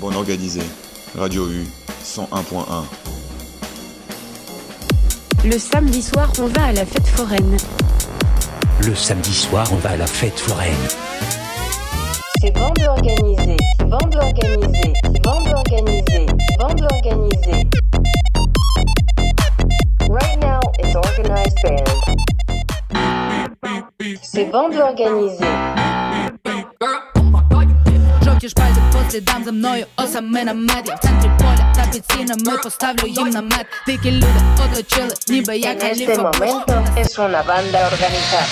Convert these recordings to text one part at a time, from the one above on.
Bon organisé. Radio U 101.1. Le samedi soir, on va à la fête foraine. Le samedi soir, on va à la fête foraine. C'est bande organisée, bande organisée, bande organisée, bande organisée. Right now, it's organized band. C'est bande organisée. Жовті шпальці по слідам за мною осами на мед Я в центрі поля та під стінами поставлю їм намет Дикі люди оточили, ніби я En este каліфа momento es una banda organizada.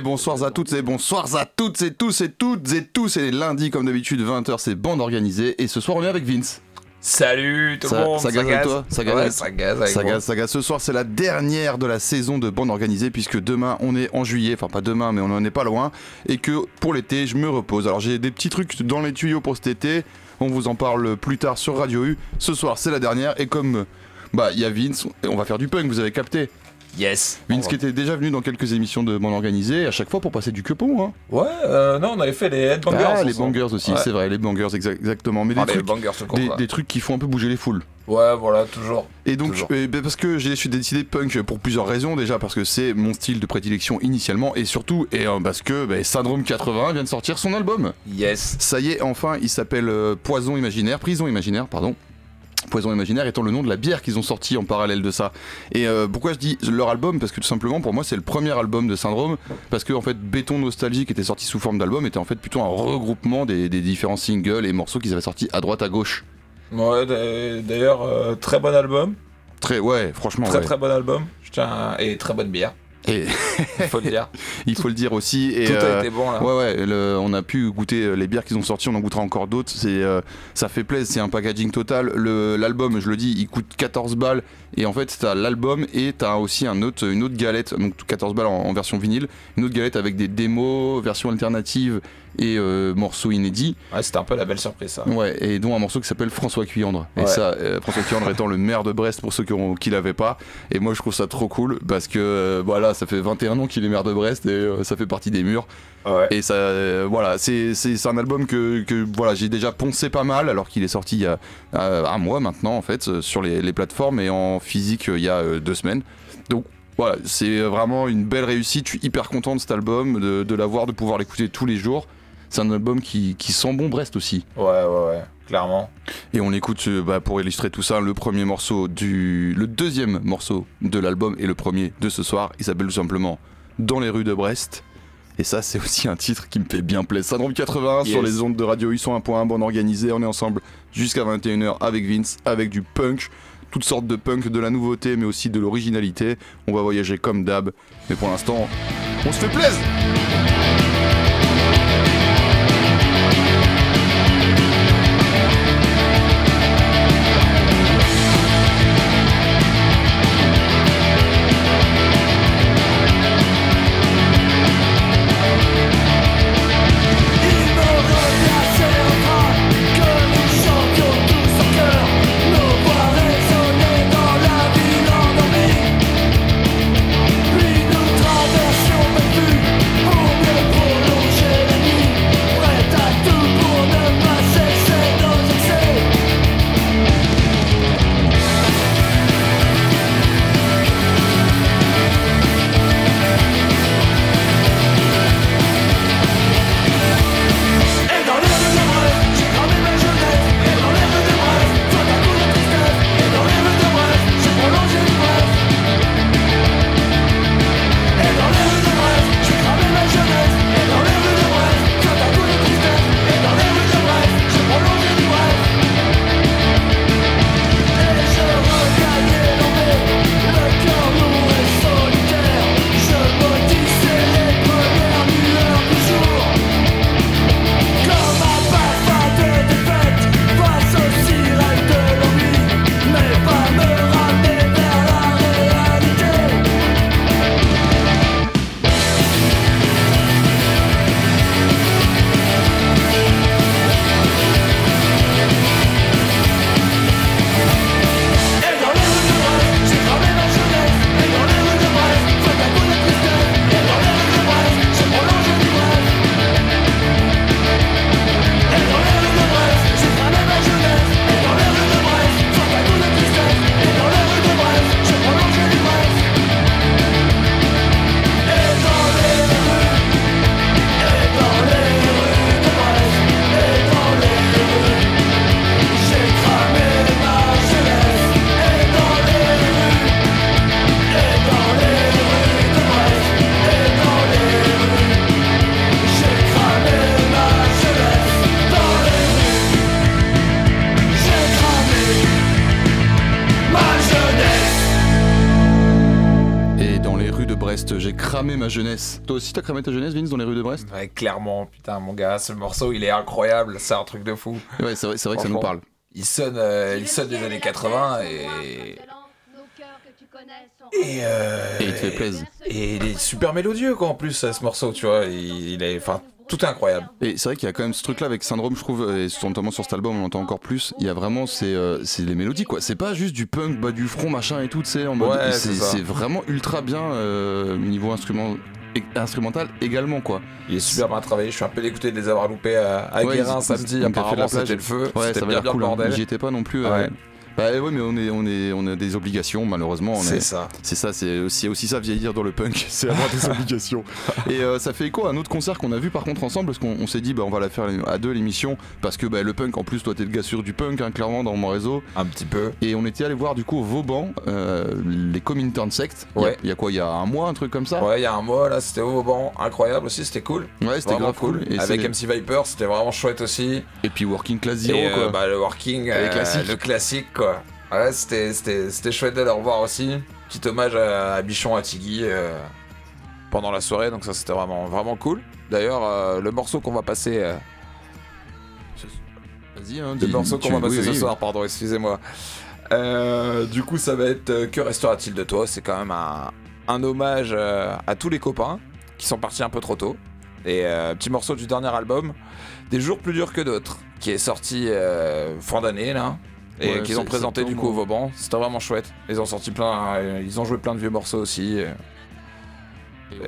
Et bonsoir à toutes et bonsoirs à toutes et tous et toutes et tous. Et lundi, comme d'habitude, 20h, c'est bande organisée. Et ce soir, on est avec Vince. Salut tout le monde, ça gaze toi Ça gaze ça gaze. Ce soir, c'est la dernière de la saison de bande organisée, puisque demain, on est en juillet. Enfin, pas demain, mais on en est pas loin. Et que pour l'été, je me repose. Alors, j'ai des petits trucs dans les tuyaux pour cet été. On vous en parle plus tard sur Radio U. Ce soir, c'est la dernière. Et comme. Bah, il y a Vince, on va faire du punk, vous avez capté. Yes. Vince qui était déjà venu dans quelques émissions de bande organisée, à chaque fois pour passer du quepon, hein. Ouais, euh, non, on avait fait les headbangers. Ah, les bangers aussi, Ouais. c'est vrai, les bangers, exa- exactement. Mais Ah, des, les trucs, bangers court, des, quoi. des trucs qui font un peu bouger les foules. Ouais, voilà, toujours. Et donc, Toujours. euh, bah, parce que j'ai j'ai décidé punk pour plusieurs raisons. Déjà, parce que c'est mon style de prédilection initialement, et surtout, et euh, parce que bah, Syndrome 80 vient de sortir son album. Yes. Ça y est, enfin, il s'appelle euh, Poison Imaginaire, Prison Imaginaire, pardon. Poison Imaginaire étant le nom de la bière qu'ils ont sorti en parallèle de ça. Et euh, pourquoi je dis leur album? Parce que tout simplement, pour moi, c'est le premier album de Syndrome. Parce que, en fait, Béton Nostalgie, qui était sorti sous forme d'album, était en fait plutôt un regroupement des, des différents singles et morceaux qu'ils avaient sortis à droite, à gauche. Ouais, d'a- d'ailleurs, euh, très bon album. Très, ouais, franchement, Très ouais. très bon album. Je tiens à- Et très bonne bière, Et il faut le dire. il faut le dire aussi. Et, Tout euh, a été bon là. Ouais ouais, le- on a pu goûter euh, les bières qu'ils ont sorties, on en goûtera encore d'autres. C'est, euh, ça fait plaisir, c'est un packaging total. Le, l'album, je le dis, il coûte 14 balles et en fait t'as l'album et t'as aussi un autre, une autre galette, donc 14 balles en, en version vinyle, une autre galette avec des démos, version alternative et euh, morceaux inédits. Ouais, c'était un peu la belle surprise ça. Ouais, et dont un morceau qui s'appelle François Cuyandre. Et ça, euh, François Cuyandre étant le maire de Brest pour ceux qui, ont, qui l'avaient pas. Et moi, je trouve ça trop cool parce que euh, voilà, ça fait 21 ans qu'il est maire de Brest et ça fait partie des murs. Ouais. Et ça, euh, voilà, c'est, c'est, c'est un album que, que voilà, j'ai déjà poncé pas mal alors qu'il est sorti il y a euh, un mois maintenant en fait sur les, les plateformes et en physique euh, il y a deux semaines. Donc voilà, c'est vraiment une belle réussite. Je suis hyper content de cet album, de, de l'avoir, de pouvoir l'écouter tous les jours. C'est un album qui, qui sent bon Brest aussi. Ouais, ouais, ouais, clairement. Et on écoute euh, bah, pour illustrer tout ça le premier morceau du. le deuxième morceau de l'album et le premier de ce soir. Il s'appelle tout simplement Dans les rues de Brest. Et ça, c'est aussi un titre qui me fait bien plaisir. Syndrome 81 sur les ondes de radio U 101.1, bon organisé. On est ensemble jusqu'à 21h avec Vince, avec du punk, toutes sortes de punk, de la nouveauté, mais aussi de l'originalité. On va voyager comme d'hab. Mais pour l'instant, on se fait plaisir! Brest, j'ai cramé ma jeunesse. Toi aussi, t'as cramé ta jeunesse, Vince, dans les rues de Brest? Ouais, clairement, putain, mon gars, ce morceau, il est incroyable. C'est un truc de fou. Ouais, c'est vrai, vrai que ça nous parle. Il sonne, euh, il sonne des années 80 et. Et, euh, Et il te fait plaisir. Et il est super mélodieux, quoi, en plus, ce morceau, tu vois. Il, il est. Enfin, tout est incroyable. Et c'est vrai qu'il y a quand même ce truc-là avec Syndrome, je trouve, et notamment sur cet album, on l'entend encore plus. Il y a vraiment c'est euh, c'est les mélodies, quoi. C'est pas juste du punk, bas du front, machin et tout, tu sais, en mode. Ouais, c'est vraiment ultra bien euh, niveau instrument, instrumental également, quoi. Il est super bien travaillé. Je suis un peu dégoûté de les avoir loupés à, à Ouais, Guérin samedi. Apparemment, c'était le feu. Ouais, c'était bien bien cool. hein. bordel. J'y étais pas non plus. Ouais. ouais. Bah ouais, mais on est, on est, on a des obligations malheureusement. C'est est- ça. C'est ça, c'est aussi, aussi ça vieillir dans le punk, c'est avoir des obligations. Et euh, ça fait écho à un autre concert qu'on a vu par contre ensemble, parce qu'on on s'est dit bah on va la faire à deux l'émission, parce que bah, le punk en plus toi t'es le gars sûr du punk hein, clairement dans mon réseau. Un petit peu. Et on était allé voir du coup au Vauban euh, les Comintern Sect. Il y a- Ouais. Il y, a quoi Il y a un mois, un truc comme ça Ouais, il y a un mois là, c'était au Vauban, incroyable aussi, c'était cool. Ouais, c'était grave cool. Et, Avec MC Viper, c'était vraiment chouette aussi. et puis Working Class Zero Et euh, quoi. bah, le working, Le euh, classique. le classique quoi. Ouais, c'était, c'était, c'était chouette de le revoir aussi. Petit hommage à, à Bichon, à Tiggy euh, pendant la soirée, donc ça c'était vraiment, vraiment cool. D'ailleurs, euh, le morceau qu'on va passer, euh, Vas-y, hein, le dis- morceau qu'on tu- va passer oui, ce oui, soir, pardon, excusez-moi. Euh, du coup, ça va être euh, Que restera-t-il de toi? C'est quand même un, un hommage euh, à tous les copains qui sont partis un peu trop tôt. Et euh, petit morceau du dernier album, Des jours plus durs que d'autres, qui est sorti euh, fin d'année là. Et Ouais, qu'ils ont présenté du coup au. Vauban, c'était vraiment chouette. Ils ont sorti plein, euh, ils ont joué plein de vieux morceaux aussi. euh.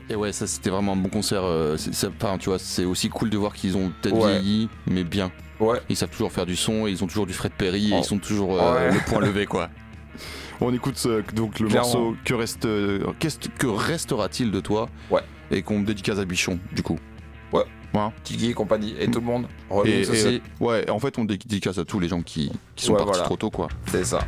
Et ouais, ça c'était vraiment un bon concert. euh, c'est- c'est- Enfin, tu vois, c'est aussi cool de voir qu'ils ont peut-être Ouais. vieilli, mais bien. Ouais. Ils savent toujours faire du son, et ils ont toujours du Fred Perry, et Oh. ils sont toujours euh, Ouais. le point levé, quoi. On écoute euh, donc le Clairement. morceau Que, reste, euh, qu'est-ce que restera-t-il de toi Ouais. Et qu'on dédicace à Bichon, du coup? Ouais. Ouais. Tiggy et compagnie, et tout le monde. Et, et, aussi, euh, ouais, en fait, on dédicace à tous les gens qui, qui sont Ouais, partis voilà. trop tôt, quoi. c'est ça.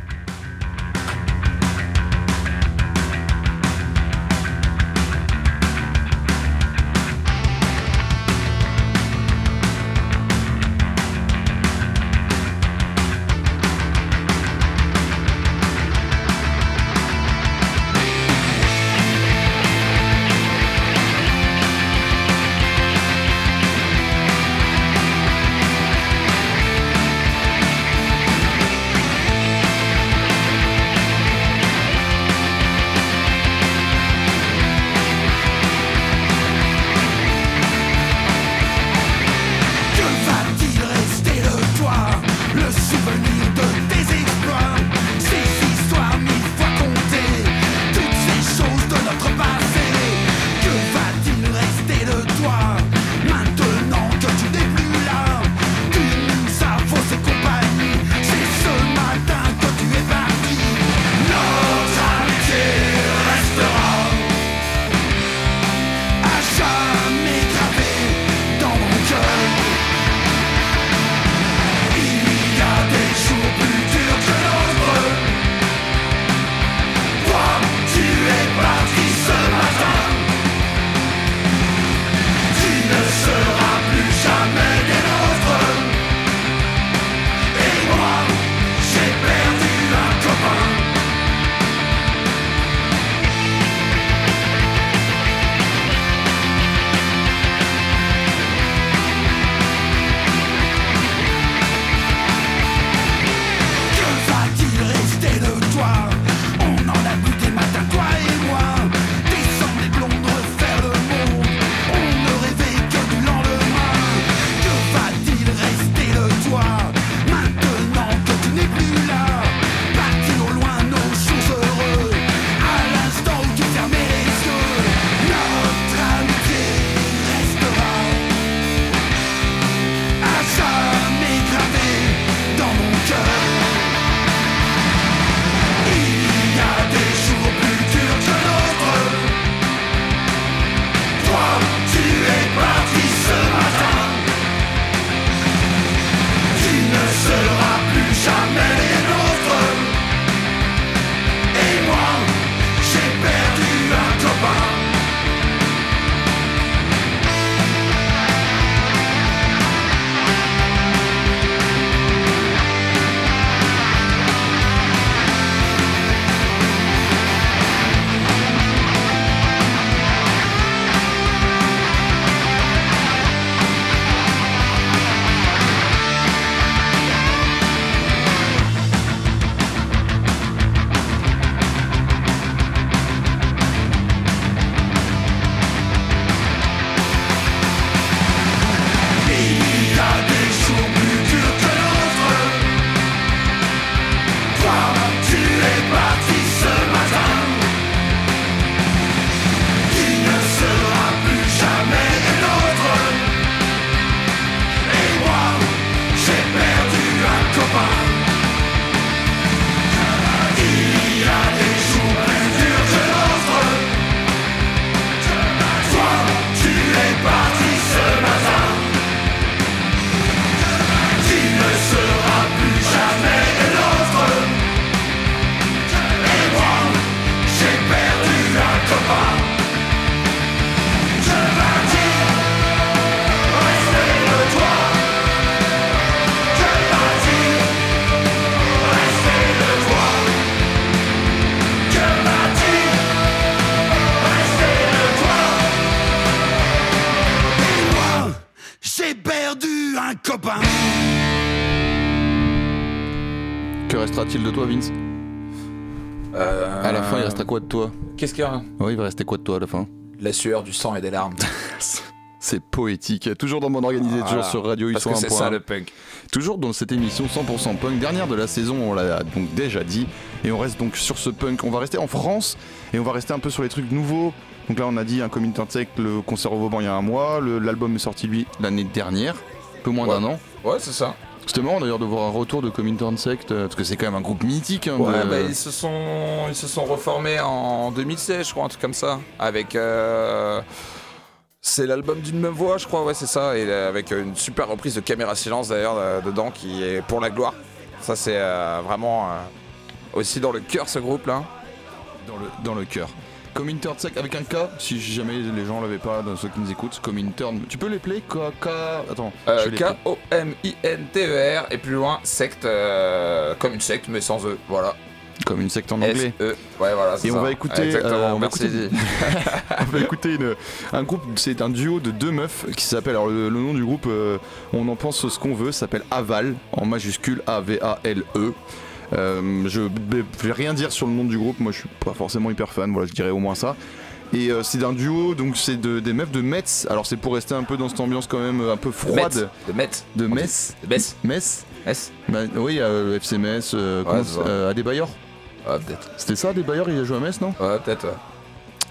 Quoi de toi Qu'est-ce qu'il y a Oui, il va rester quoi de toi à la fin La sueur, du sang et des larmes. C'est poétique. Toujours dans Bande Organisée, toujours Voilà. sur Radio Parce que c'est ça 101.1. le punk. Toujours dans cette émission 100% punk, dernière de la saison, on l'a donc déjà dit. Et on reste donc sur ce punk. On va rester en France et on va rester un peu sur les trucs nouveaux. Donc là, on a dit un Community Tech, le concert au Vauban il y a un mois. L'album est sorti, lui, l'année dernière, un peu moins Ouais. d'un an. Ouais, c'est ça. C'était marrant d'ailleurs de voir un retour de Community Insect, euh, parce que c'est quand même un groupe mythique. hein, Ouais, de- bah, ils se sont ils se sont reformés en 2016, je crois, un truc comme ça, avec. euh, C'est l'album d'une même voix, je crois, ouais, c'est ça, et euh, avec une super reprise de Caméra Silence d'ailleurs euh, dedans, qui est pour la gloire. Ça, c'est euh, vraiment euh, aussi dans le cœur ce groupe-là. dans le, dans le cœur. Comintern avec un K, si jamais les gens l'avaient pas, dans ceux qui nous écoutent, Comintern. Tu peux les play K, K... Attends, Euh. K-O-M-I-N-T-E-R, et plus loin, secte, euh, comme une secte, mais sans E, voilà. Comme une secte en anglais. S-E, ouais, voilà, Et on va écouter, Exactement, euh, on va merci. écouter- on va écouter une- un groupe, c'est un duo de deux meufs qui s'appelle, alors le, le nom du groupe, euh, on en pense ce qu'on veut, s'appelle Aval, en majuscule A-V-A-L-E. Euh, je vais- rien dire sur le nom du groupe, moi je suis pas forcément hyper fan, voilà, je dirais au moins ça. Et euh, c'est un duo, donc c'est de- des meufs de Metz, alors c'est pour rester un peu dans cette ambiance quand même un peu De froide. De Metz. De Metz De Metz. Metz Metz. Bah, Oui, euh, FC Metz, euh, ça. euh, Adebayor Ouais, peut-être. C'était ça, Adebayor, il a joué à Metz, non? Ouais, peut-être, ouais.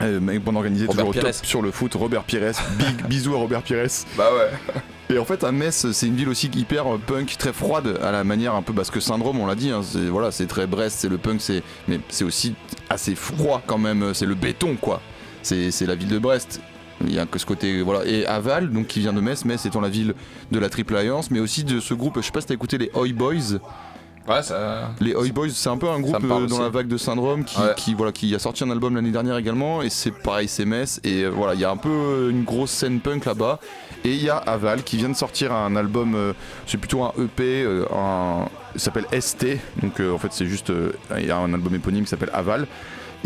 euh, mec bon organisé, Robert toujours au top sur le foot, Robert Pires, big bisous à Robert Pires. Bah ouais. Et en fait, à Metz, c'est une ville aussi hyper euh, punk, très froide, à la manière un peu parce que syndrome, on l'a dit, hein, c'est voilà, c'est très Brest, c'est le punk, mais c'est aussi assez froid quand même, c'est le béton quoi. C'est la ville de Brest. Il y a que ce côté voilà et Aval donc qui vient de Metz, Metz étant la ville de la Triple Alliance, mais aussi de ce groupe. Je sais pas si t'as écouté les Oi Boys. Ouais, ça. Les Oi Boys, c'est un peu un groupe euh, dans aussi. la vague de Syndrome qui, Ouais. qui, voilà, qui a sorti un album l'année dernière également. Et c'est pareil, c'est Metz. Et euh, voilà, il y a un peu euh, une grosse scène punk là-bas. Et il y a Aval qui vient de sortir un album, euh, c'est plutôt un EP, euh, un, s'appelle ST. Donc euh, en fait, c'est juste, il y a un album éponyme qui s'appelle Aval.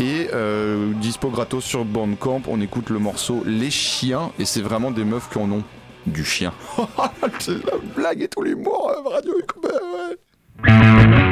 Et euh, dispo gratos sur Bandcamp, on écoute le morceau Les Chiens. Et c'est vraiment des meufs qui en ont du chien. c'est la blague et tout l'humour, euh, radio. ouais. Música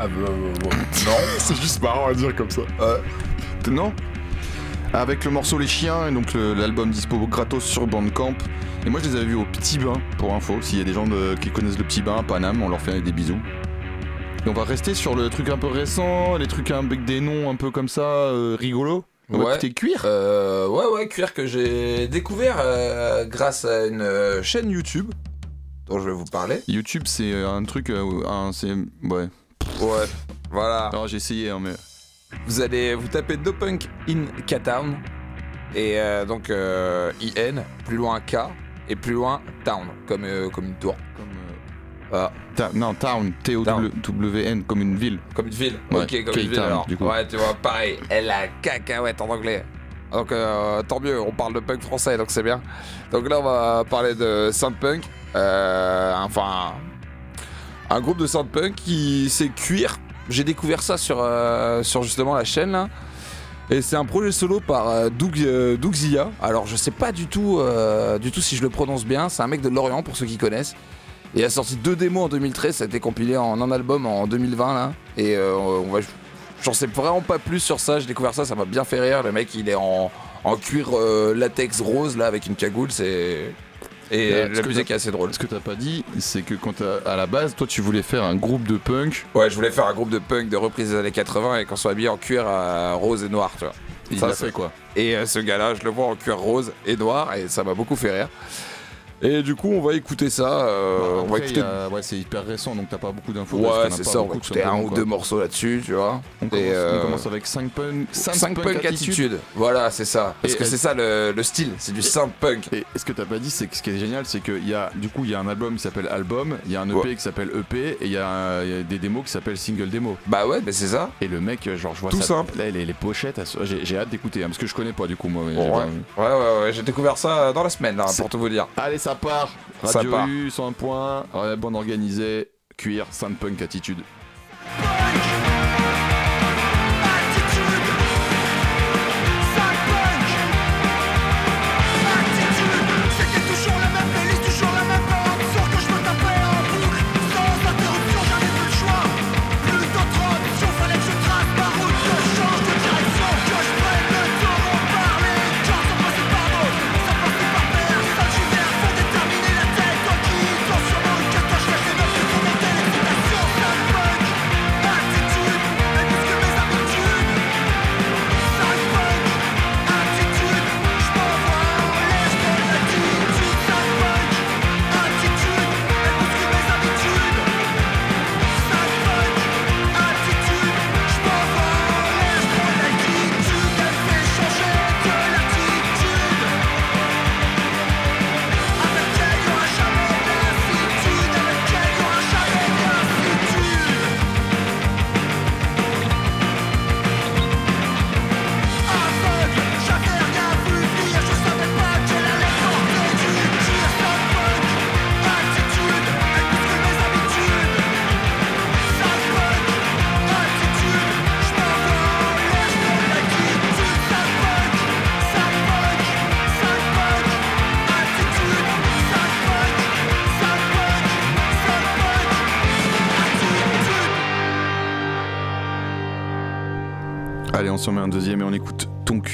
Ah, bah, euh, bon, non. C'est juste marrant à dire comme ça. Non Avec le morceau Les Chiens, et donc l'album dispo gratos sur Bandcamp. Et moi je les avais vus au Petit Bain, pour info. S'il y a des gens de- qui connaissent le Petit Bain à Paname, on leur fait des bisous. Et on va rester sur le truc un peu récent, les trucs avec des noms un peu comme ça, euh, rigolo. On Ouais. écouter Cuir. Euh, ouais, ouais, cuir que j'ai découvert euh, grâce à une euh, chaîne YouTube dont je vais vous parler. YouTube c'est euh, un truc, euh, un, c'est... Ouais. Ouais, voilà. Alors j'ai essayé, hein, mais... Vous allez vous taper No Punk in K-Town et euh, donc euh, IN, plus loin K et plus loin Town, comme, euh, comme une tour. Comme, euh, Voilà. Ta- non, Town, T-O-W-N, comme une ville. Comme une ville. Ouais, ok, comme une ville K-Town, alors. du coup. Ouais, tu vois, pareil, elle a cacahuète en anglais. Donc euh, tant mieux, on parle de punk français, donc c'est bien. Donc là, on va parler de Soundpunk. Euh, enfin, un groupe de Soundpunk qui sait cuire. J'ai découvert ça sur, euh, sur justement la chaîne là. Et c'est un projet solo par euh, Doug, euh, Doug Zia. Alors je sais pas du tout, du tout si je le prononce bien. C'est un mec de Lorient pour ceux qui connaissent. Et il a sorti deux démos en 2013, ça a été compilé en un album en 2020 là. Et on va, j'en sais vraiment pas plus sur ça. J'ai découvert ça, ça m'a bien fait rire. Le mec il est en, en cuir latex rose là avec une cagoule, c'est et Ouais, la ce que musique est assez drôle. Ce que t'as pas dit, c'est que quand à la base, toi tu voulais faire un groupe de punk, Ouais, je voulais faire un groupe de punk de reprise des années 80 et qu'on soit habillé en cuir euh, rose et noir, tu vois. il Ça, l'a fait quoi. Et euh, ce gars-là, je le vois en cuir rose et noir et ça m'a beaucoup fait rire. Et du coup, on va écouter ça. euh, Bah, on va après, écouter. il y a- ouais, c'est hyper récent donc t'as pas beaucoup d'infos. Ouais, c'est ça, on va écouter un ou deux morceaux là-dessus, tu vois. On commence, euh, on commence avec 5 punk, 5 punk, attitude. Voilà, c'est ça. Parce Et que elle- c'est ça le, le style, c'est du synth punk. Et ce que t'as pas dit, c'est que ce qui est génial, c'est qu'il y a du coup il y a un album qui s'appelle album, il y a un EP Ouais. qui s'appelle EP et il y, a y des démos qui s'appellent single démo. Bah ouais, mais c'est ça. Et le mec, genre je vois Tout ça, simple. là les, les pochettes, j'ai hâte d'écouter hein, parce que je connais pas du coup moi. Ouais, ouais, ouais, ouais, j'ai découvert ça dans la semaine, là, pour tout vous dire. Allez, ça part. Ça Radio part. U, 101 points, ouais, bande organisée, cuir, punk attitude.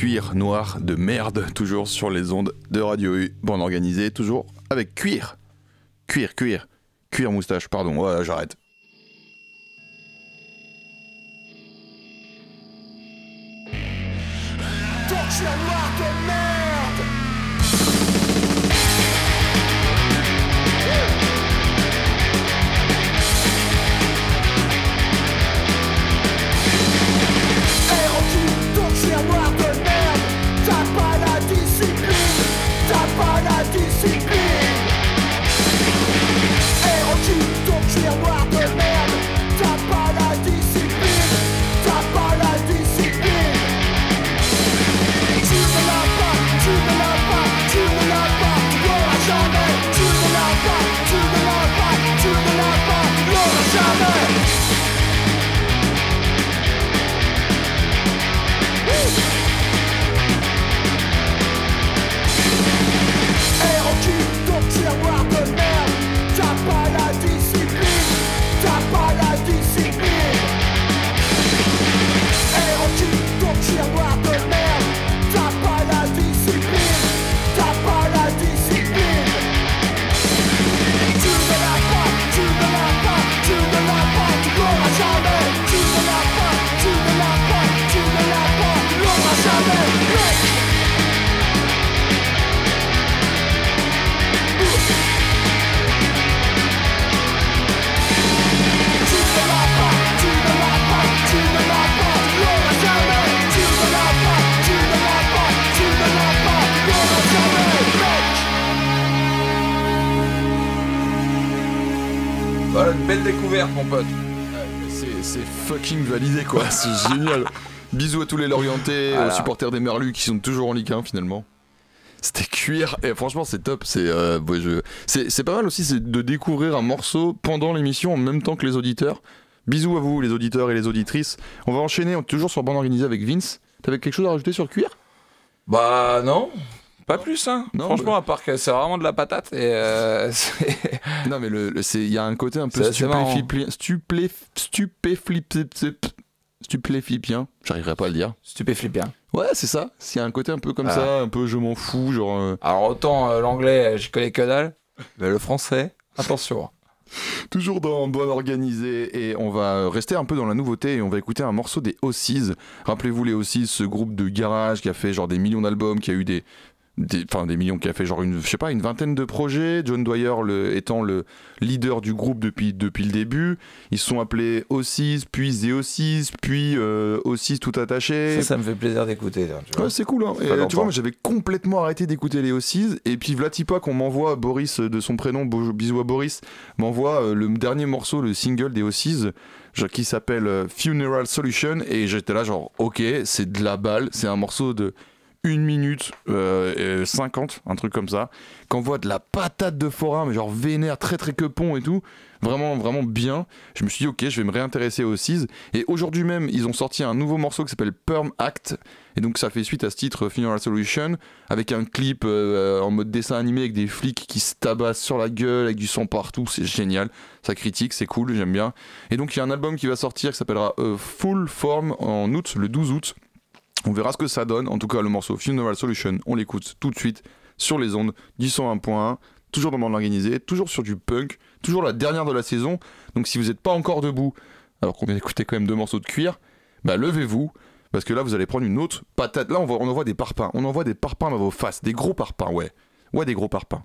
Cuir noir de merde, toujours sur les ondes de Radio U. Bande organisée, toujours avec cuir. Cuir, cuir. Cuir moustache, pardon, ouais, j'arrête. Belle découverte, mon pote. C'est c'est fucking validé quoi, c'est génial. Bisous à tous les Lorientais, Voilà. aux supporters des Merlus qui sont toujours en Ligue 1 finalement. C'était cuir et franchement c'est top. C'est euh, ouais, je- c'est pas mal aussi c'est de découvrir un morceau pendant l'émission en même temps que les auditeurs. Bisous à vous les auditeurs et les auditrices. On va enchaîner on toujours sur bande organisée avec Vince. T'avais quelque chose à rajouter sur cuir? Bah non, pas plus hein. Non, Franchement, à part que c'est vraiment de la patate et euh, Non mais le, il y a un côté un peu stupéflipien, stupé stupéflip stupéflipien. J'arriverai pas à le dire. stupéflippant. Ouais c'est ça. Il y a un côté un peu comme Ah. ça, un peu je m'en fous genre. euh, Alors autant euh, l'anglais, j'y connais que dalle, mais le français, attention. Toujours dans Bonne Organisée et on va rester un peu dans la nouveauté et on va écouter un morceau des O6. Rappelez-vous les O6, ce groupe de garage qui a fait genre des millions d'albums, qui a eu des, des, enfin des millions, qui a fait genre une, je sais pas, une vingtaine de projets. John Dwyer le, étant le leader du groupe depuis, depuis le début. Ils se sont appelés O6, puis The O6, puis euh, O6 tout attaché. Ça, ça me fait plaisir d'écouter. hein. Ouais, c'est cool. Hein. Et, euh, tu vois, moi j'avais complètement arrêté d'écouter les O6. Et puis Vlatipa, qu'on m'envoie, Boris euh, de son prénom, bisous à Boris, m'envoie euh, le dernier morceau, le single des O6, genre, qui s'appelle Funeral Solution. Et j'étais là, genre, ok, c'est de la balle. C'est un morceau de 1 minute euh, et 50, un truc comme ça. Qu'on voit de la patate de forain, mais genre vénère, très très quepon et tout. Vraiment, vraiment bien. Je me suis dit, ok, je vais me réintéresser aux O6. Et aujourd'hui même, ils ont sorti un nouveau morceau qui s'appelle Perm Act. Et donc ça fait suite à ce titre Funeral Solution avec un clip euh, en mode dessin animé avec des flics qui se tabassent sur la gueule avec du sang partout, c'est génial. Ça critique, c'est cool, j'aime bien. Et donc il y a un album qui va sortir qui s'appellera euh, Full Form en août, le 12 août. On verra ce que ça donne. En tout cas, le morceau Funeral Solution, on l'écoute tout de suite sur les ondes du 101.1, toujours dans le monde organisé, toujours sur du punk, toujours la dernière de la saison. Donc si vous n'êtes pas encore debout, alors qu'on vient d'écouter quand même deux morceaux de cuir, bah levez-vous. Parce que là, vous allez prendre une autre patate. Là, on, voit, on envoie des parpaings. On envoie des parpaings dans vos faces. Des gros parpaings, ouais. Ouais, des gros parpaings.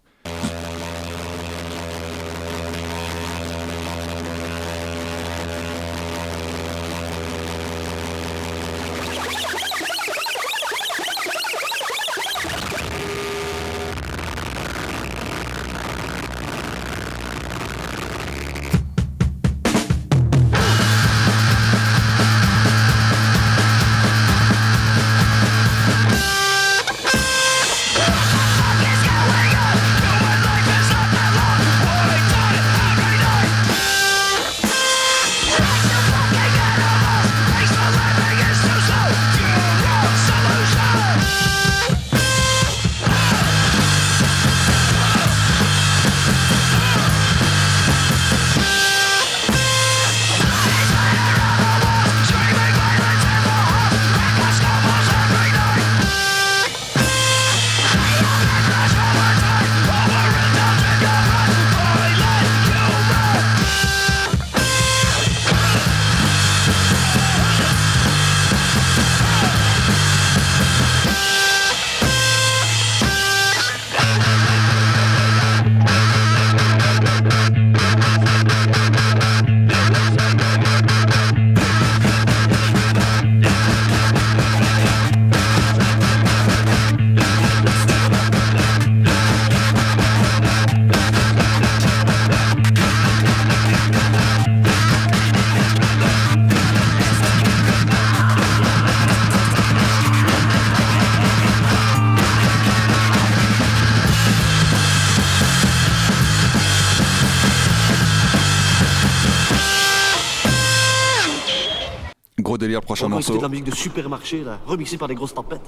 Gros délire, prochain Encore morceau. de la musique de supermarché, là, remixée par des grosses tempêtes.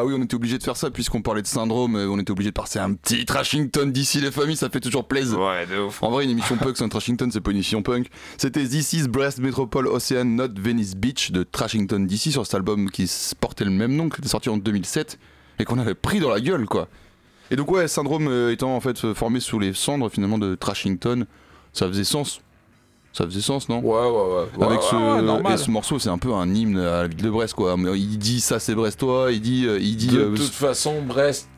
Bah oui, on était obligé de faire ça puisqu'on parlait de syndrome, euh, on était obligé de passer un petit Trashington d'ici les familles, ça fait toujours plaisir. Ouais, de ouf. En vrai, une émission punk, c'est un Trashington, c'est pas une émission punk. C'était This is Brest Metropole Ocean Not Venice Beach de Trashington DC sur cet album qui portait le même nom, qui était sorti en 2007 et qu'on avait pris dans la gueule, quoi. Et donc, ouais, Syndrome euh, étant en fait euh, formé sous les cendres finalement de Trashington, ça faisait sens. Ça faisait sens, non Ouais, ouais, ouais. Avec ouais, ce, ouais, normal. et ce morceau, c'est un peu un hymne à la ville de Brest, quoi. Il dit ça, c'est Brestois. Il dit, euh, il dit. De euh, toute façon, Brest,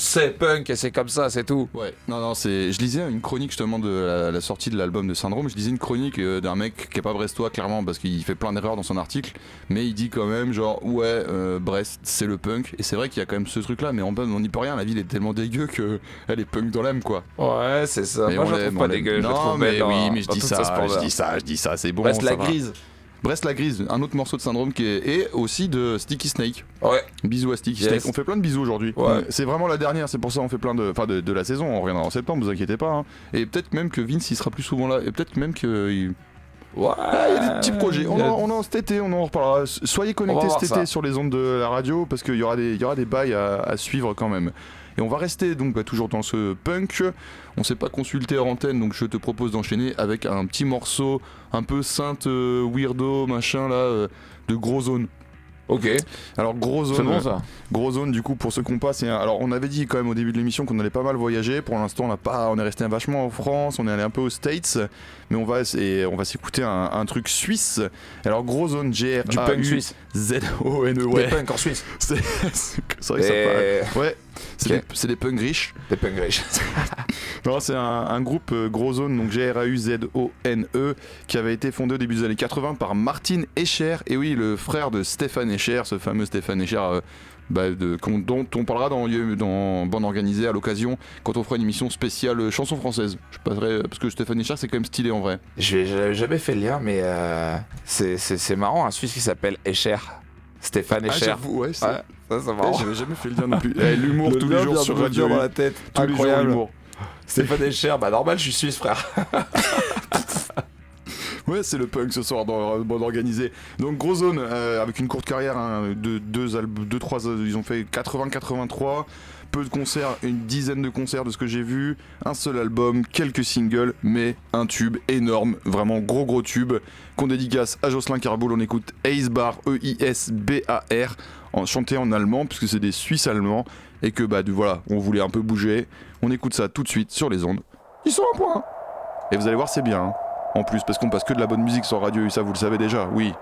c'est punk et c'est comme ça, c'est tout. Ouais, non, non, c'est. Je lisais une chronique justement de la, la sortie de l'album de Syndrome. Je lisais une chronique euh, d'un mec qui est pas brestois, clairement, parce qu'il fait plein d'erreurs dans son article. Mais il dit quand même, genre, ouais, euh, Brest, c'est le punk. Et c'est vrai qu'il y a quand même ce truc-là, mais on on n'y peut rien. La ville est tellement dégueu que elle est punk dans l'âme, quoi. Ouais, c'est ça. Mais Moi, je la trouve pas dégueu. Non, mais oui, mais je dis ça, je dis ça, je dis ça, c'est bon. Brest la va. Brest la grise, un autre morceau de Syndrome qui est. Et aussi de Sticky Snake. Ouais. Bisous à Sticky Yes. Snake. On fait plein de bisous aujourd'hui. Ouais. C'est vraiment la dernière, c'est pour ça on fait plein de. Enfin, de, de la saison. On reviendra en septembre, vous inquiétez pas. hein. Et peut-être même que Vince il sera plus souvent là. Et peut-être même que. il- Ouais. Il y a des petits projets. On a- en, on en cet été, on en reparlera. Soyez On connectés cet été ça. sur les ondes de la radio parce qu'il y aura des, y aura des bails à, à suivre quand même. Et on va rester donc bah, toujours dans ce punk. On s'est pas consulté en antenne, donc je te propose d'enchaîner avec un petit morceau un peu sainte euh, weirdo machin là euh, de Gros Zone. Ok. Alors Gros Zone. Bon ça. Gros zone du coup pour ceux qu'on passe. Alors on avait dit quand même au début de l'émission qu'on allait pas mal voyager. Pour l'instant on a pas, on est resté vachement en France, on est allé un peu aux States, mais on va et on va s'écouter un, un truc suisse. Alors Gros zone G R Du A punk U suisse. Z O N E ouais. punks en Suisse. C'est vrai que ça paraît- Ouais. C'est des, des punks riches. Des punks riches. Non, c'est un, un groupe euh, Gros Zone, donc G-R-A-U-Z-O-N-E, qui avait été fondé au début des années 80 par Martin Escher, et oui, le frère de Stéphane Escher, ce fameux Stéphane Escher. euh, bah, de- dont on parlera dans, dans Bande Organisée à l'occasion quand on fera une émission spéciale euh, chanson française. Je passerai, parce que Stéphane Escher c'est quand même stylé en vrai. Je n'avais jamais fait le lien, mais euh, c'est- marrant, un Suisse qui s'appelle Escher. Stéphane Ah, Escher. j'avoue, ouais, Ouais, ça c'est marrant. J'avais jamais fait le lien non plus. Eh, L'humour Le tous les jours sur Radio dans la tête. Tous les jours Incroyable. l'humour. Stéphane Escher, bah normal, je suis suisse, frère. Ouais, c'est le punk ce soir dans Bande Organisée. Donc Gros Zone, euh, avec une courte carrière hein, de deux, albums, deux, trois, euh, ils ont fait 80-83, peu de concerts, une dizaine de concerts de ce que j'ai vu, un seul album, quelques singles, mais un tube énorme, vraiment gros gros tube, qu'on dédicace à Jocelyn Carboul, on écoute Ace Bar, E E-I-S-B-A-R, en, chanté en allemand, puisque c'est des Suisses allemands, et que bah du- voilà, on voulait un peu bouger, on écoute ça tout de suite sur les ondes. Ils sont un point Et vous allez voir, c'est bien. hein. En plus, parce qu'on passe que de la bonne musique sur Radio U, ça vous le savez déjà, oui.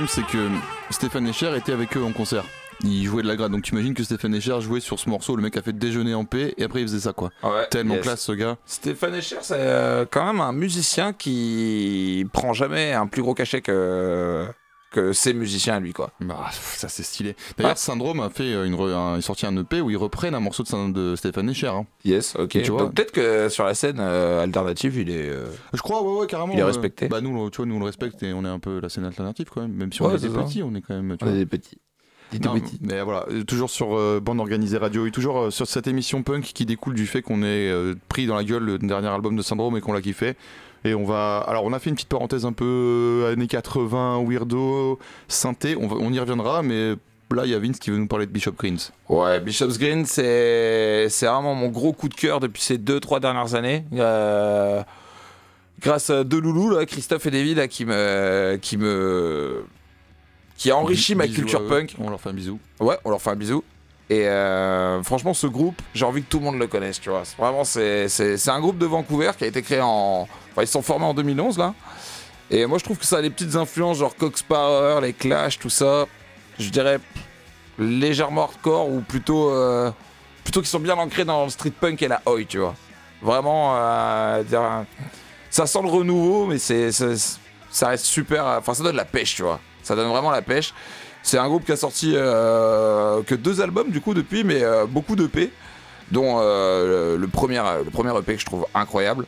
Problème, c'est que Stéphane Escher était avec eux en concert. Il jouait de la grade, donc tu imagines que Stéphane Escher jouait sur ce morceau, le mec a fait déjeuner en paix, et après il faisait ça quoi. Ouais, Tellement yes. classe ce gars. Stéphane Escher, c'est euh, quand même un musicien qui prend jamais un plus gros cachet que, que ses musiciens à lui, quoi. Bah, ça c'est stylé. D'ailleurs, Ouais. Syndrome a fait euh, une, re- un, sorti un EP où ils reprennent un morceau de, de Stéphane Escher. hein. Yes, ok. Tu vois. Donc peut-être que sur la scène euh, alternative, il est. euh, Je crois, ouais, ouais, carrément. Il est euh, respecté. bah, nous, tu vois, nous on le respecte et on est un peu la scène alternative quand même. Même si on Ouais, est des ça. petits, on est quand même. tu on est vois. des petits. Des tout Non, petits. mais voilà, euh, toujours sur euh, Bande Organisée Radio et toujours euh, sur cette émission punk qui découle du fait qu'on est euh, pris dans la gueule le dernier album de Syndrome et qu'on l'a kiffé. Et on va. Alors, on a fait une petite parenthèse un peu euh, années 80, weirdo, synthé. On, va- on y reviendra, mais là, il y a Vince qui veut nous parler de Bishop Greens. Ouais, Bishop's Green, c'est c'est vraiment mon gros coup de cœur depuis ces 2-3 dernières années. Euh, grâce à deux loulous, là, Christophe et David, là, qui me. qui me. qui a enrichi ma Bisous culture à eux. punk. On leur fait un bisou. Ouais, on leur fait un bisou. Et euh, franchement, ce groupe, j'ai envie que tout le monde le connaisse, tu vois. Vraiment, c'est un groupe de Vancouver qui a été créé en. Ils sont formés en 2011, là. Et moi, je trouve que ça a des petites influences, genre Cox Power, les Clash, tout ça. Je dirais légèrement hardcore ou plutôt. euh, plutôt qu'ils sont bien ancrés dans le street punk et la oi, tu vois. Vraiment, euh, ça sent le renouveau, mais c'est- ça reste super. Enfin, ça donne la pêche, tu vois. Ça donne vraiment la pêche. C'est un groupe qui a sorti euh, que deux albums du coup depuis, mais euh, beaucoup d'EP, dont euh, le, premier, le EP que je trouve incroyable.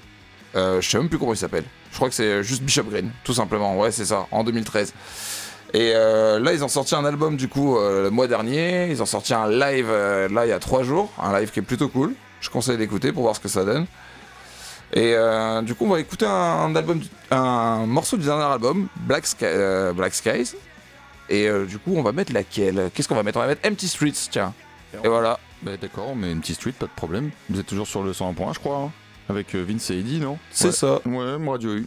Je sais même plus comment il s'appelle. Je crois que c'est juste Bishop Green, tout simplement. Ouais, c'est ça, en 2013. Et là, ils ont sorti un album du coup le mois dernier. Ils ont sorti un live là il y a trois jours, un live qui est plutôt cool. Je conseille d'écouter pour voir ce que ça donne. Et du coup, on va écouter un, morceau du dernier album, Black Skies. Et euh, du coup, on va mettre laquelle? Qu'est-ce qu'on va mettre? On va mettre Empty Streets, tiens. Et voilà. Bah, d'accord, on met une petite suite, pas de problème. Vous êtes toujours sur le 101.1, je crois. hein. Avec euh, Vince et Eddie, non? C'est Ouais. ça. Ouais, Radio U.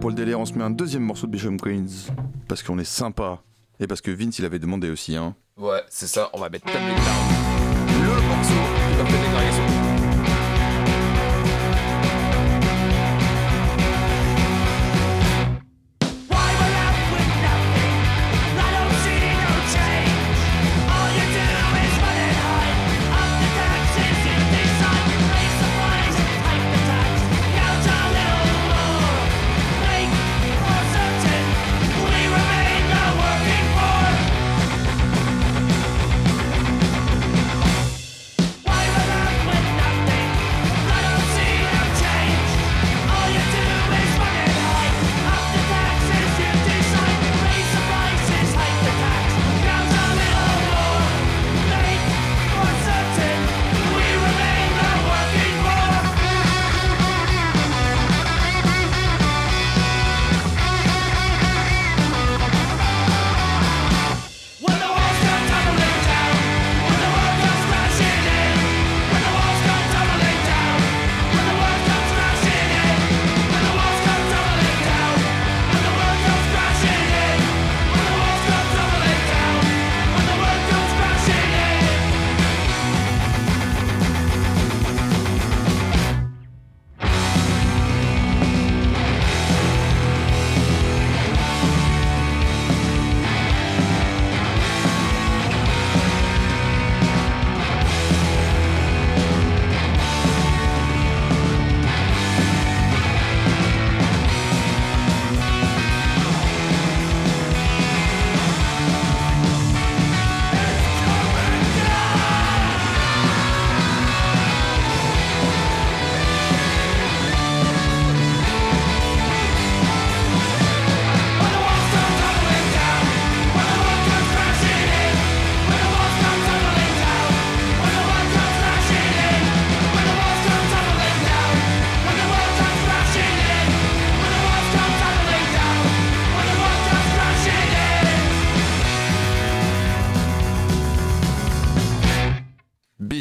pour le délire, on se met un deuxième morceau de Bishop Queens. Parce qu'on est sympa. Et parce que Vince, il avait demandé aussi, hein. Ouais, c'est ça, on va mettre. Le morceau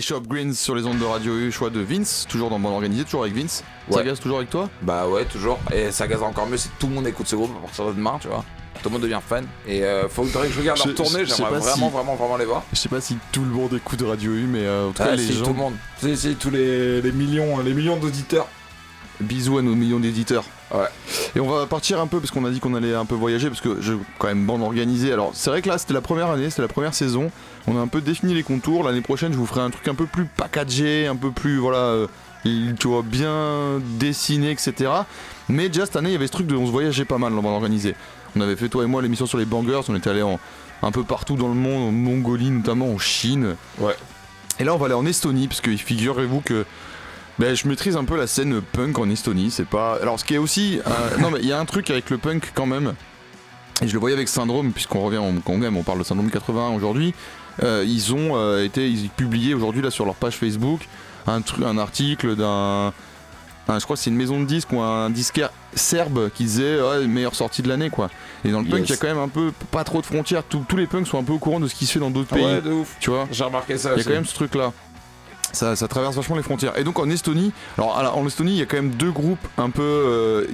Bishop Greens sur les ondes de Radio U, choix de Vince, toujours dans Bon Organisé, toujours avec Vince. Ça Ouais. gaze toujours avec toi? Bah ouais, toujours. Et ça gazera encore mieux si tout le monde écoute ce groupe à partir de demain, tu vois. Tout le monde devient fan. Et euh, faudrait que je regarde leur tournée, j'aimerais vraiment, si- vraiment, vraiment les voir. Je sais pas si tout le monde écoute Radio U, mais euh, en tout cas, Ah, les si, gens. tout le monde. Si, si, tous les, les millions, les millions d'auditeurs. Bisous à nos millions d'éditeurs. Ouais. Et on va partir un peu parce qu'on a dit qu'on allait un peu voyager parce que je quand même bande organisée. Alors c'est vrai que là c'était la première année, c'était la première saison. On a un peu défini les contours. L'année prochaine je vous ferai un truc un peu plus packagé, un peu plus voilà, euh, tu vois bien dessiné, etc. Mais déjà cette année il y avait ce truc de on se voyageait pas mal dans bande organisée. On avait fait toi et moi l'émission sur les bangers. On était allé en un peu partout dans le monde, en Mongolie notamment, en Chine. Ouais. Et là on va aller en Estonie parce que figurez-vous que ben, je maîtrise un peu la scène punk en Estonie, c'est pas. Alors ce qui est aussi. euh, non mais il y a un truc avec le punk quand même. Et je le voyais avec Syndrome, puisqu'on revient en quand même, on parle de Syndrome 81 aujourd'hui. Euh, ils ont euh, été ils publié aujourd'hui là sur leur page Facebook un, article d'un. un- je crois que c'est une maison de disques ou un disquaire serbe qui disait meilleure sortie de l'année quoi. Et dans le punk il y a quand même un peu pas trop de frontières, Tous- tous les punks sont un peu au courant de ce qui se fait dans d'autres Ah pays. ouais, de ouf. Tu vois J'ai remarqué ça il y a aussi. quand même ce truc là. Ça, ça traverse vachement les frontières. Et donc en Estonie, alors en Estonie, il y a quand même deux groupes un peu. euh,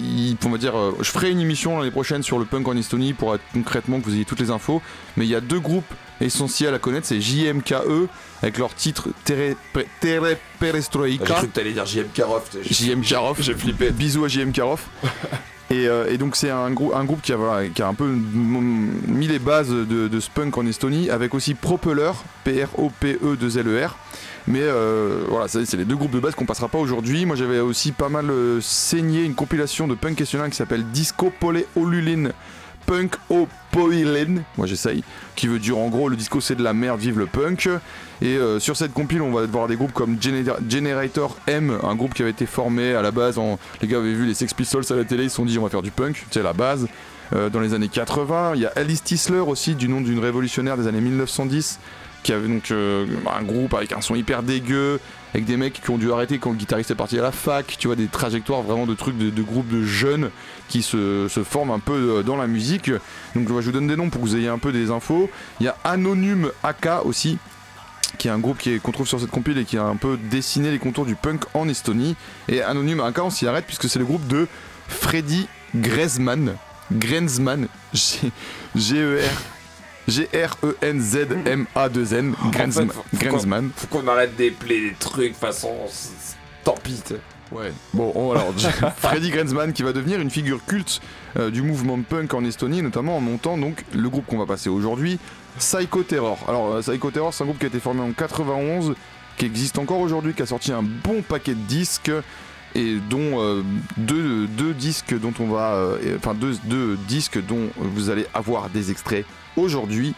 on va dire, euh, je ferai une émission l'année prochaine sur le punk en Estonie pour être concrètement que vous ayez toutes les infos. Mais il y a deux groupes essentiels à connaître c'est JMKE avec leur titre Tere, Tere J'ai Perestroika. cru que t'allais dire JM Karov. JM Karov. J'ai flippé. Bisous à JM Karov. Et, euh, et donc c'est un, grou- un groupe qui a, voilà, qui a un peu mis les bases de, de ce punk en Estonie, avec aussi Propeller, P-R-O-P-E-2-L-E-R. Mais euh, voilà, c'est les deux groupes de base qu'on passera pas aujourd'hui. Moi j'avais aussi pas mal euh, saigné une compilation de punk estonien qui s'appelle Disco Pole Olulin Punk Poilen, moi j'essaye, qui veut dire en gros le disco c'est de la merde, vive le punk. Et euh, sur cette compile, on va voir des groupes comme Gener- Generator M, un groupe qui avait été formé à la base. En... Les gars avaient vu les Sex Pistols à la télé, ils se sont dit on va faire du punk, c'est la base. Dans les années 80, il y a Alice Tisler aussi, du nom d'une révolutionnaire des années 1910, qui avait donc euh, un groupe avec un son hyper dégueu, avec des mecs qui ont dû arrêter quand le guitariste est parti à la fac, tu vois, des trajectoires vraiment de trucs de, groupes de jeunes qui se, se forment un peu euh, dans la musique. Donc je vous donne des noms pour que vous ayez un peu des infos. Il y a Anonyme AK aussi, qui est un groupe qu'on trouve sur cette compile et qui a un peu dessiné les contours du punk en Estonie. Et Anonyme AK, on s'y arrête puisque c'est le groupe de Freddy Grenzman. Grenzman. G-E-R. G-R-E-N-Z-M-A-2-N. En Grenzman. fait, faut- qu'on- Grenzman. Faut qu'on arrête d'épeler des trucs façon. c- c- Tant pis. Ouais. Bon, on- alors, Freddy Grenzman qui va devenir une figure culte euh, du mouvement punk en Estonie, notamment en montant donc le groupe qu'on va passer aujourd'hui, Psycho Terror. Alors, euh, Psycho Terror, c'est un groupe qui a été formé en 91, qui existe encore aujourd'hui, qui a sorti un bon paquet de disques et dont euh, deux, disques dont on va, euh, enfin deux, disques dont vous allez avoir des extraits aujourd'hui.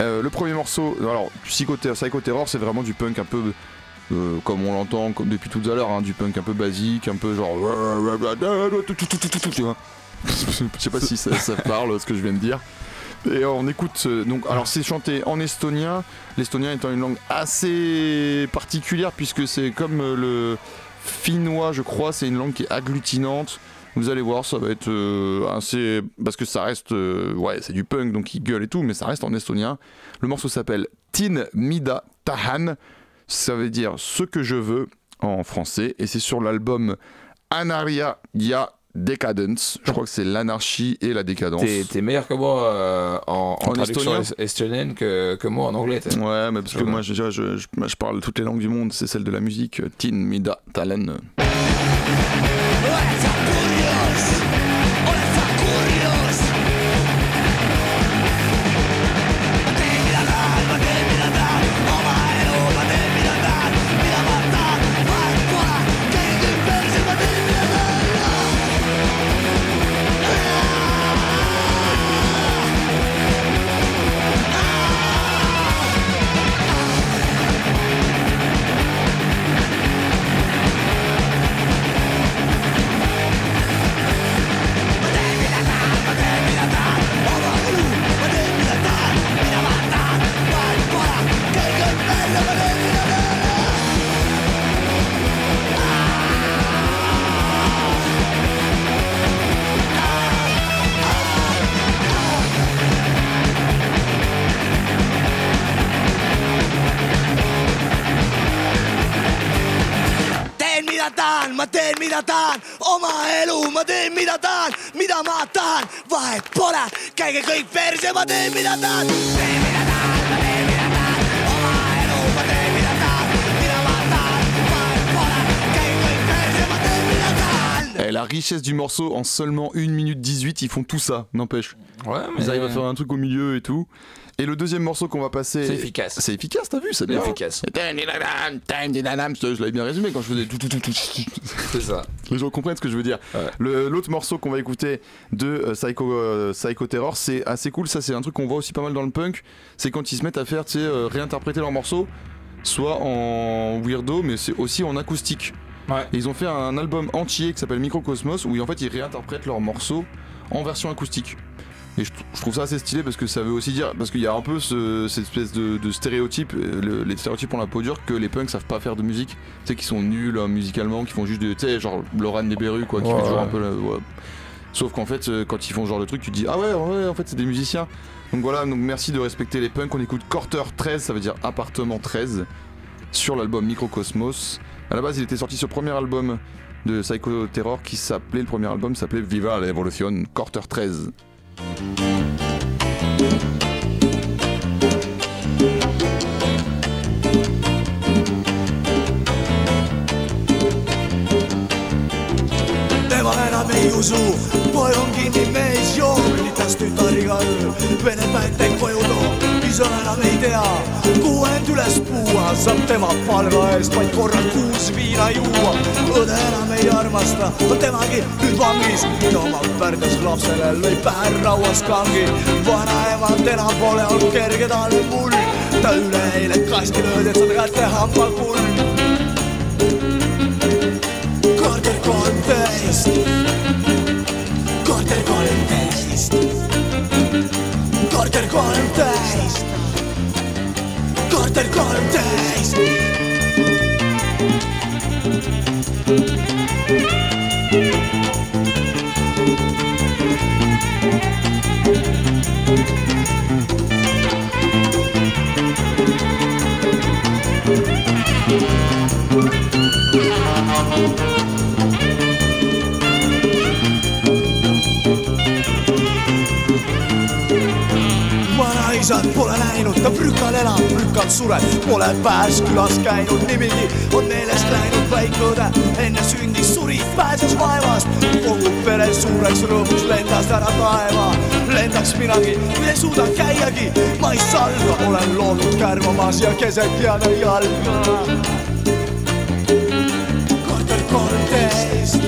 Euh, le premier morceau, alors Psycho, Ter- Psycho Terror, c'est vraiment du punk un peu comme on l'entend depuis tout à l'heure, hein, du punk un peu basique, un peu genre. Je sais pas si ça, ça parle ce que je viens de dire. Et on écoute donc alors c'est chanté en estonien, l'estonien étant une langue assez particulière puisque c'est comme le finnois je crois, c'est une langue qui est agglutinante. Vous allez voir, ça va être euh, assez parce que ça reste euh, ouais, c'est du punk donc il gueule et tout mais ça reste en estonien. Le morceau s'appelle Tin Mida Tahan. Ça veut dire ce que je veux en français et c'est sur l'album Anaria Ya Decadence. Je crois que c'est l'anarchie et la décadence. T'es t'es meilleur que moi euh, en, en En traduction estonien es- estonienne que, que moi en anglais. Ouais, mais parce que Ouais. moi, déjà, je, je parle toutes les langues du monde, c'est celle de la musique. Tin, Mida, Talen. Elu ma teen mida tahan, mida ma tahan, vahet pole, käige kõik perse, ma teen mida tahan. Et la richesse du morceau, en seulement 1 minute 18, ils font tout ça, n'empêche. Ouais, mais Ils arrivent à faire un truc au milieu et tout. Et le deuxième morceau qu'on va passer. c'est efficace. C'est efficace, t'as vu C'est C'est bien. efficace. Je l'avais bien résumé quand je faisais tout, tout, tout, tout. C'est ça. Les gens comprennent ce que je veux dire. Ouais. L'autre morceau qu'on va écouter de euh, Psycho, euh, Psycho Terror, c'est assez cool. Ça, c'est un truc qu'on voit aussi pas mal dans le punk. C'est quand ils se mettent à faire, tu sais, euh, réinterpréter leurs morceaux, soit en weirdo, mais c'est aussi en acoustique. Ouais. Et ils ont fait un album entier qui s'appelle Microcosmos où en fait ils réinterprètent leurs morceaux en version acoustique. Et je, tr- je trouve ça assez stylé parce que ça veut aussi dire, parce qu'il y a un peu ce- cette espèce de, de stéréotype, euh, le- les stéréotypes ont la peau dure que les punks savent pas faire de musique, tu sais, qui sont nuls hein, musicalement, qui font juste de, tu sais, genre Laurent des Berru quoi, qui Ouais, fait toujours ouais. un peu la. ouais. Sauf qu'en fait, euh, quand ils font ce genre de truc, tu te dis, ah ouais, ouais, en fait, c'est des musiciens. Donc voilà, donc merci de respecter les punks. On écoute Quarter 13, ça veut dire appartement 13, sur l'album Microcosmos. À la base, il était sorti le premier album de Psycho Terror qui s'appelait, le premier album s'appelait Viva la Evolution, Quarter 13. tema enam ei usu, poeg on kinni mees, joob litas tütar iga öö, vene pättek koju ise enam ei tea, kuhu end üles puua, saab tema palga eest vaid korra kuus viina juua. õde enam ei armasta, on temagi nüüd vangis, oma pärdas lapsele lõi pähe rauas kangi, vanaemat enam pole olnud kerge tal mul, ta üleeile kasti löödi, et saada kätte hambakull. korter kolmteist, korter kolmteist, korter kolmteist, the golden days. Korter kolmteist. näinud, ta prükal elab, prükal sureb, pole Pääskülas käinud, nimigi on meelest läinud väike õde, enne sündi suri, pääses vaevast, kogu pere suureks rõõmuks lendas ära taeva, lendaks minagi, ei suuda käiagi, ma ei salga, olen loodud kärvamas ja keset jääda jalga. korter kolmteist,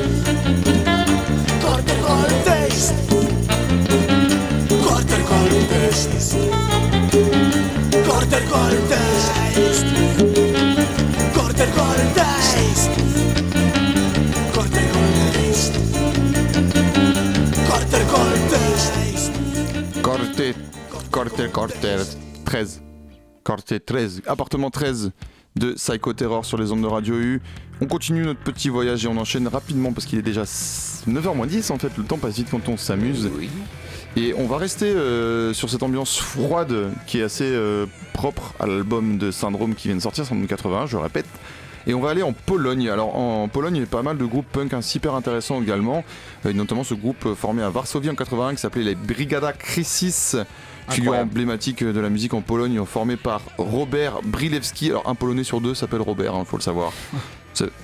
korter kolmteist, korter kolmteist, korter kolmteist, korter kolmteist. Quartet, quartet, quartet 13. Quartet 13. Appartement 13 de Psycho Terror sur les ondes de Radio U. On continue notre petit voyage et on enchaîne rapidement parce qu'il est déjà 9h10 en fait. Le temps passe vite quand on s'amuse. Et on va rester euh, sur cette ambiance froide qui est assez euh, propre à l'album de Syndrome qui vient de sortir, Syndrome 81, je répète. Et on va aller en Pologne. Alors en Pologne, il y a pas mal de groupes punk hein, super intéressants également, euh, notamment ce groupe formé à Varsovie en 81 qui s'appelait les Brigada Crisis. Figure emblématique de la musique en Pologne, formé par Robert Brilewski. Alors un Polonais sur deux s'appelle Robert, il faut le savoir.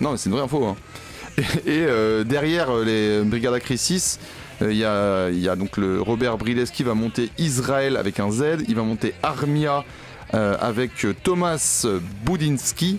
Non, mais c'est une vraie info. hein. Et, et, euh, derrière euh, les Brigada Crisis, euh, il y, a, il y a donc le Robert Brilewski va monter Israël avec un Z, il va monter Armia euh, avec Thomas Budinski.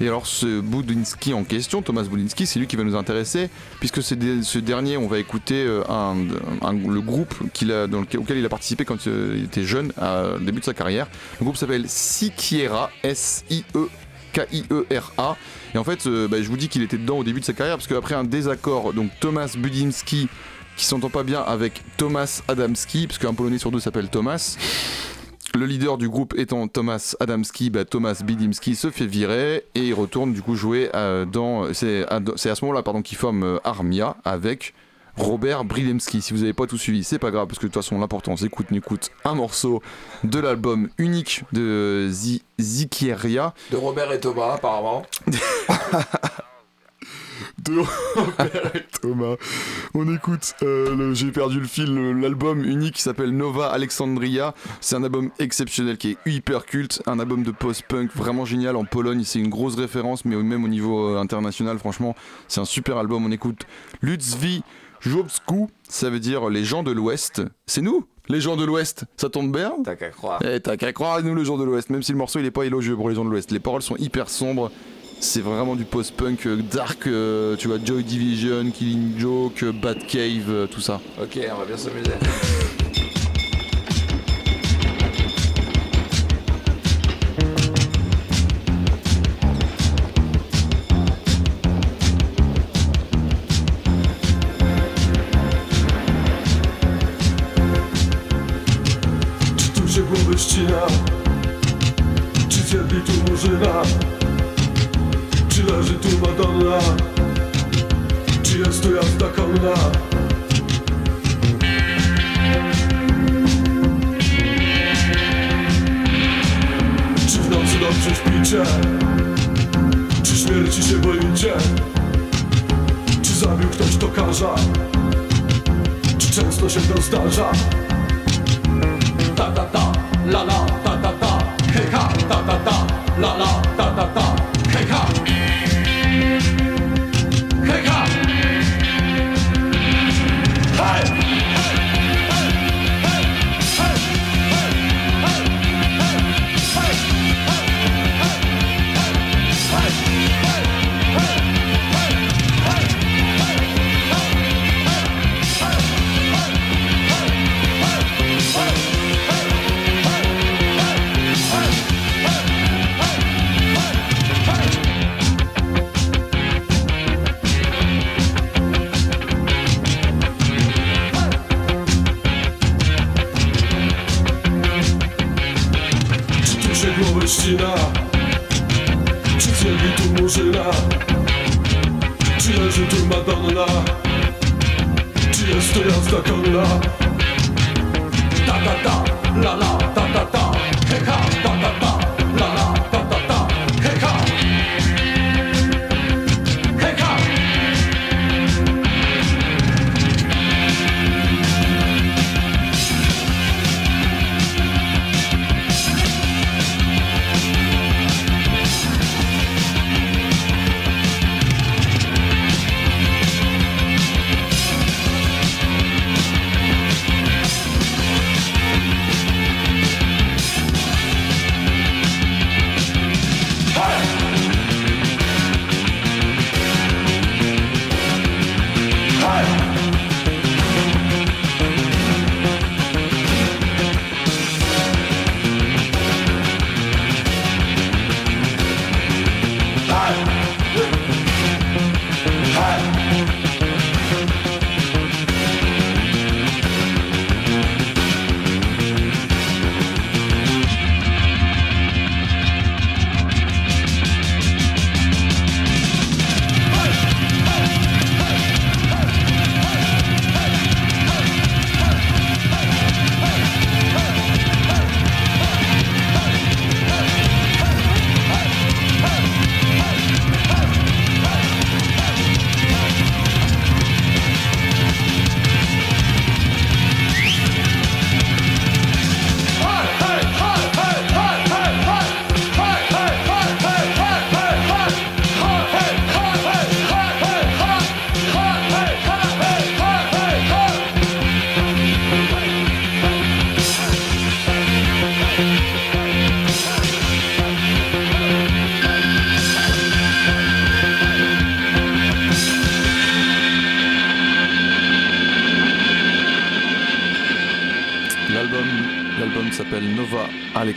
Et alors ce Budinski en question, Thomas Budinski, c'est lui qui va nous intéresser, puisque c'est ce dernier, on va écouter euh, le groupe a, auquel il a participé quand euh, il était jeune, au début de sa carrière. Le groupe s'appelle Sikiera, S-I-E. K-I-E-R-A. Et en fait, euh, bah, je vous dis qu'il était dedans au début de sa carrière parce qu'après un désaccord, donc Thomas Budinski qui s'entend pas bien avec Thomas Adamski, parce qu'un Polonais sur deux s'appelle Thomas. Le leader du groupe étant Thomas Adamski, bah, Thomas Bidimski se fait virer et il retourne du coup jouer dans. C'est à, ce moment-là pardon qu'il forme euh, Armia avec Robert Bridemski. Si vous n'avez pas tout suivi, c'est pas grave parce que de toute façon l'important c'est écoute, écoute un morceau de l'album unique de Zi- Zikieria. De Robert et Thomas, apparemment. de Robert et Thomas. On écoute, euh, le- j'ai perdu le fil, l'album unique qui s'appelle Nova Alexandria. C'est un album exceptionnel qui est hyper culte, un album de post-punk vraiment génial en Pologne. C'est une grosse référence, mais même au niveau euh, international, franchement, c'est un super album. On écoute Ludzvi Jobsku, ça veut dire les gens de l'Ouest. C'est nous, les gens de l'Ouest. Ça tombe bien? T'as qu'à croire. eh, t'as qu'à croire à nous, les gens de l'Ouest, même si le morceau il est pas élogieux pour les gens de l'Ouest. Les paroles sont hyper sombres. C'est vraiment du post-punk euh, dark, euh, tu vois, Joy Division, Killing Joke, euh, Bad Cave, euh, tout ça. Ok, on va bien s'amuser. Czy tu się głowy ścina? Czy zjedli tu murzyna? Czy leży tu Madonna? Czy jest tu jazda konna? Czy w nocy dobrze śpicie? Czy śmierci się boicie? Czy zabił ktoś tokarza? Czy często się to zdarza? ta ta ta, la la ta ta ta, hej ha, ta ta ta, la la ta ta ta, hej ha.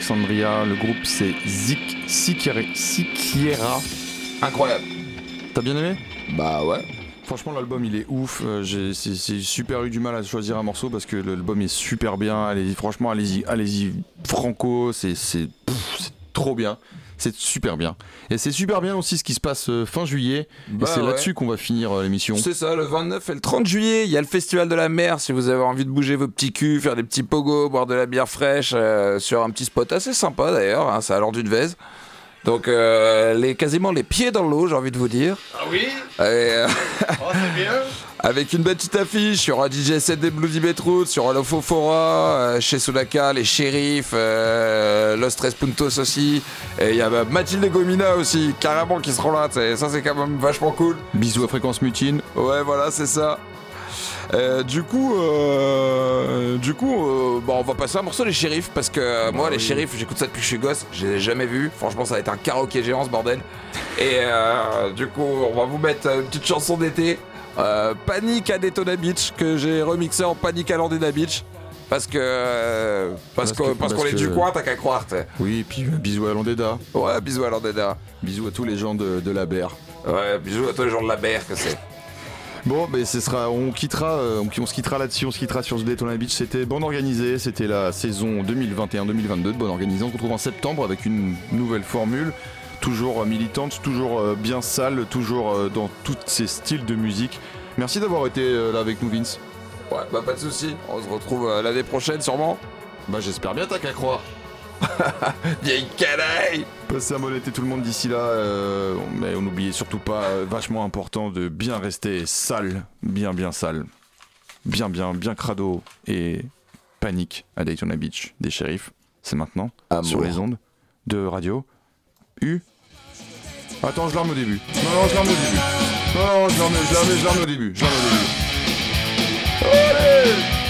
Alexandria. Le groupe c'est Zik Sikiera. Incroyable. T'as bien aimé? Bah ouais. Franchement, l'album il est ouf. Euh, j'ai super eu du mal à choisir un morceau parce que l'album est super bien. Allez-y, franchement, allez-y, allez-y, franco. C'est c'est pff, c'est trop bien. C'est super bien. Et c'est super bien aussi ce qui se passe euh, fin juillet. Bah et c'est ouais. là-dessus qu'on va finir euh, l'émission. C'est ça, le 29 et le 30 juillet, il y a le Festival de la mer. Si vous avez envie de bouger vos petits culs, faire des petits pogos, boire de la bière fraîche euh, sur un petit spot assez sympa d'ailleurs, hein, c'est à l'heure d'une vèze. Donc, euh, les, quasiment les pieds dans l'eau, j'ai envie de vous dire. Ah oui Et, euh, Oh, c'est bien avec une petite affiche, il y aura DJ 7 des Bloody Beetroots, il y aura Lofofora, euh, chez Sudaka, les shérifs, euh, Los Tres Puntos aussi. Et il y a bah, Mathilde Gomina aussi, carrément, qui seront là. Ça, c'est quand même vachement cool. Bisous à Fréquence Mutine. Ouais, voilà, c'est ça. Euh, du coup, euh, du coup, euh, bon, on va passer un morceau les shérifs parce que moi, les shérifs, j'écoute ça depuis que je suis gosse, je les ai jamais vus. Franchement, ça va être un karaoké géant ce bordel. Et du coup, on va vous mettre une petite chanson d'été, euh, Panique à Daytona Beach, que j'ai remixé en Panique à Landena Beach. Parce que. euh, parce qu'on est du coin, t'as qu'à croire, t'sais. Oui, et puis euh, bisous à Landeda. Ouais, bisous à Landena. Bisous à tous les gens de, de la BR. Ouais, bisous à tous les gens de la BR que c'est. Bon, ben ce sera, on quittera, euh, on, on se quittera là-dessus, on se quittera sur ce Daytona Beach. C'était Bonne Organisée, c'était la saison 2021-2022 de Bonne Organisée. On se retrouve en septembre avec une nouvelle formule, toujours euh, militante, toujours euh, bien sale, toujours euh, dans tous ces styles de musique. Merci d'avoir été là avec nous, Vince. Ouais, bah pas de soucis. On se retrouve l'année prochaine sûrement. Bah j'espère bien, t'as qu'à croire. Vieille canaille Passez un bon été tout le monde d'ici là, euh, mais on n'oubliez surtout pas, euh, vachement important, de bien rester sale, bien bien sale, bien bien bien crado et panique à Daytona Beach des shérifs. C'est maintenant Amour. sur les ondes de radio U. Attends, je l'arme au début. Non, je l'arme au début. Non, non, je l'arme, je l'arme, je l'arme au début. Je l'arme au début. Allez